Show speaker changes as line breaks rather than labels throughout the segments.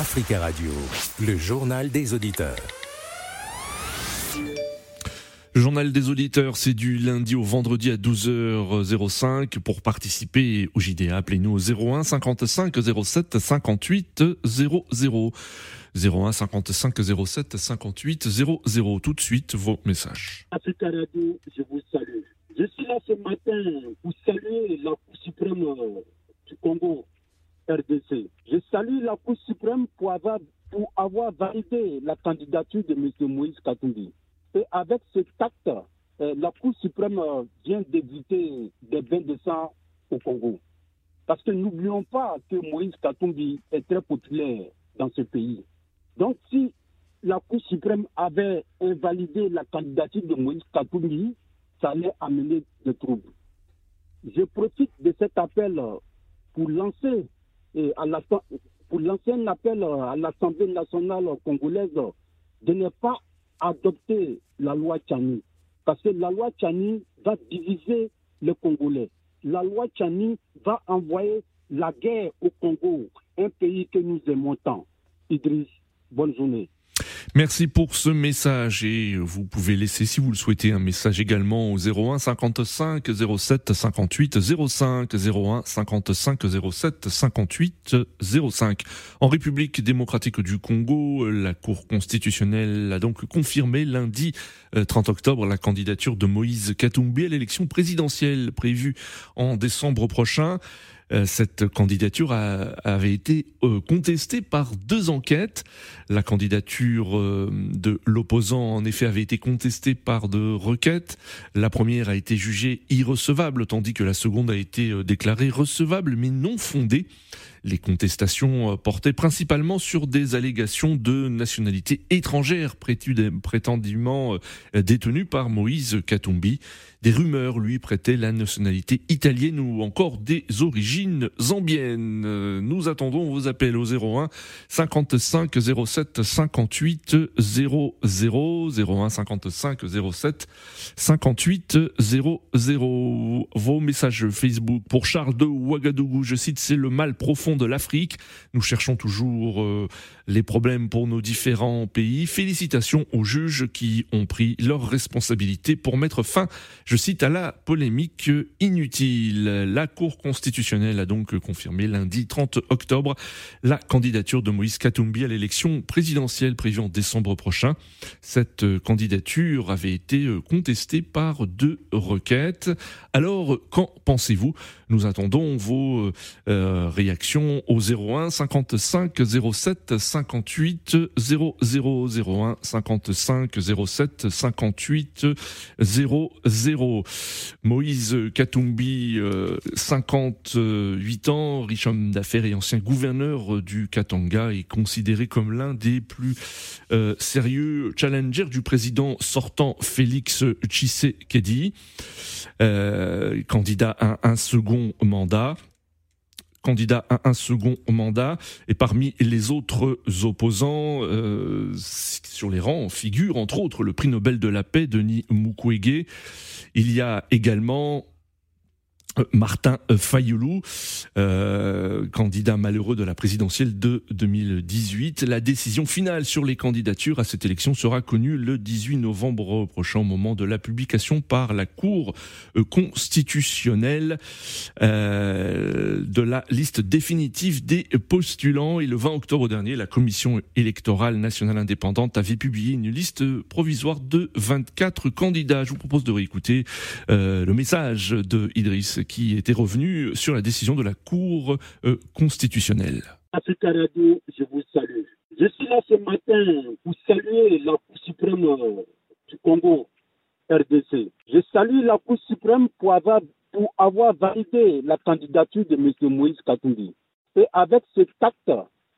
Africa Radio, le journal des auditeurs.
Le journal des auditeurs, c'est du lundi au vendredi à 12h05. Pour participer au JDA, appelez-nous au 01 55 07 58 00. 01 55 07 58 00. Tout de suite, vos messages.
Africa Radio, je vous salue. Je suis là ce matin pour saluer la Cour suprême du Congo, RDC. Je salue la Cour suprême pour avoir, validé la candidature de M. Moïse Katumbi. Et avec cet acte, euh, la Cour suprême euh, vient d'éviter des bains de sang au Congo. Parce que n'oublions pas que Moïse Katumbi est très populaire dans ce pays. Donc si la Cour suprême avait invalidé la candidature de Moïse Katumbi, ça allait amener des troubles. Je profite de cet appel euh, pour lancer, à la, pour lancer un appel à l'Assemblée nationale congolaise de ne pas adopter la loi Tchani. Parce que la loi Tchani va diviser les Congolais. La loi Tchani va envoyer la guerre au Congo, un pays que nous aimons tant. Idriss, bonne journée.
Merci pour ce message et vous pouvez laisser si vous le souhaitez un message également au 01 55 07 58 05 01 55 07 58 05. En République démocratique du Congo, la Cour constitutionnelle a donc confirmé lundi 30 euh, octobre la candidature de Moïse Katumbi à l'élection présidentielle prévue en décembre prochain. Euh, cette candidature avait été euh, contestée par deux enquêtes. La candidature euh, de l'opposant, en effet, avait été contestée par deux requêtes. La première a été jugée irrecevable, tandis que la seconde a été déclarée recevable, mais non fondée. Les contestations portaient principalement sur des allégations de nationalité étrangère prétendument détenues par Moïse Katumbi. Des rumeurs lui prêtaient la nationalité italienne ou encore des origines zambiennes. Nous attendons vos appels au 01 55 07 58 00 01 55 07 58 00. Vos messages Facebook pour Charles de Ouagadougou, je cite, c'est le mal profond de l'Afrique. Nous cherchons toujours euh, les problèmes pour nos différents pays. Félicitations aux juges qui ont pris leurs responsabilités pour mettre fin je cite, à la polémique inutile. La Cour constitutionnelle a donc confirmé lundi 30 octobre la candidature de Moïse Katumbi à l'élection présidentielle prévue en décembre prochain. Cette candidature avait été contestée par deux requêtes. Alors, qu'en pensez-vous Nous attendons vos euh, réactions au 01 55 07 58 00 01 55 07 58 00 Moïse Katumbi, 58 euh, ans, riche homme d'affaires et ancien gouverneur du Katanga, est considéré comme l'un des plus euh, sérieux challengers du président sortant Félix Tshisekedi, euh, candidat à un second mandat candidat à un second mandat. Et parmi les autres opposants, euh, sur les rangs, figure entre autres le prix Nobel de la paix, Denis Mukwege. Il y a également Martin Fayoulou, euh, candidat malheureux de la présidentielle de 2018. La décision finale sur les candidatures à cette élection sera connue le 18 novembre prochain moment de la publication par la Cour euh, constitutionnelle de la liste définitive des postulants. Et le 20 octobre dernier, la Commission électorale nationale indépendante avait publié une liste provisoire de 24 candidats. Je vous propose de réécouter le message de Idriss qui était revenu sur la décision de la Cour euh, constitutionnelle.
Africa Radio, je vous salue. Je suis là ce matin pour saluer la Cour suprême euh, du Congo, RDC. Je salue la Cour suprême pour avoir, validé la candidature de M. Moïse Katumbi. Et avec cet acte,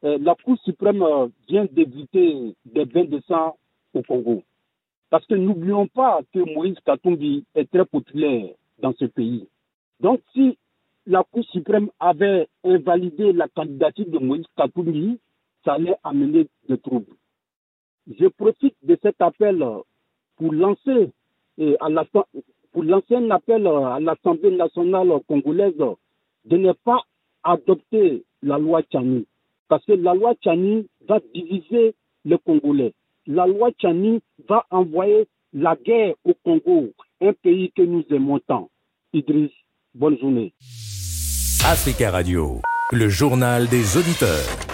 euh, la Cour suprême vient d'éviter des bains de sang au Congo. Parce que n'oublions pas que Moïse Katumbi est très populaire dans ce pays. Donc, si la Cour suprême avait invalidé la candidature de Moïse Katumbi, ça allait amener des troubles. Je profite de cet appel pour lancer, la, pour lancer un appel à l'Assemblée nationale congolaise de ne pas adopter la loi Tchani. Parce que la loi Tchani va diviser les Congolais. La loi Tchani va envoyer la guerre au Congo, un pays que nous aimons tant. Idriss, bonne journée.
Africa Radio, le journal des auditeurs.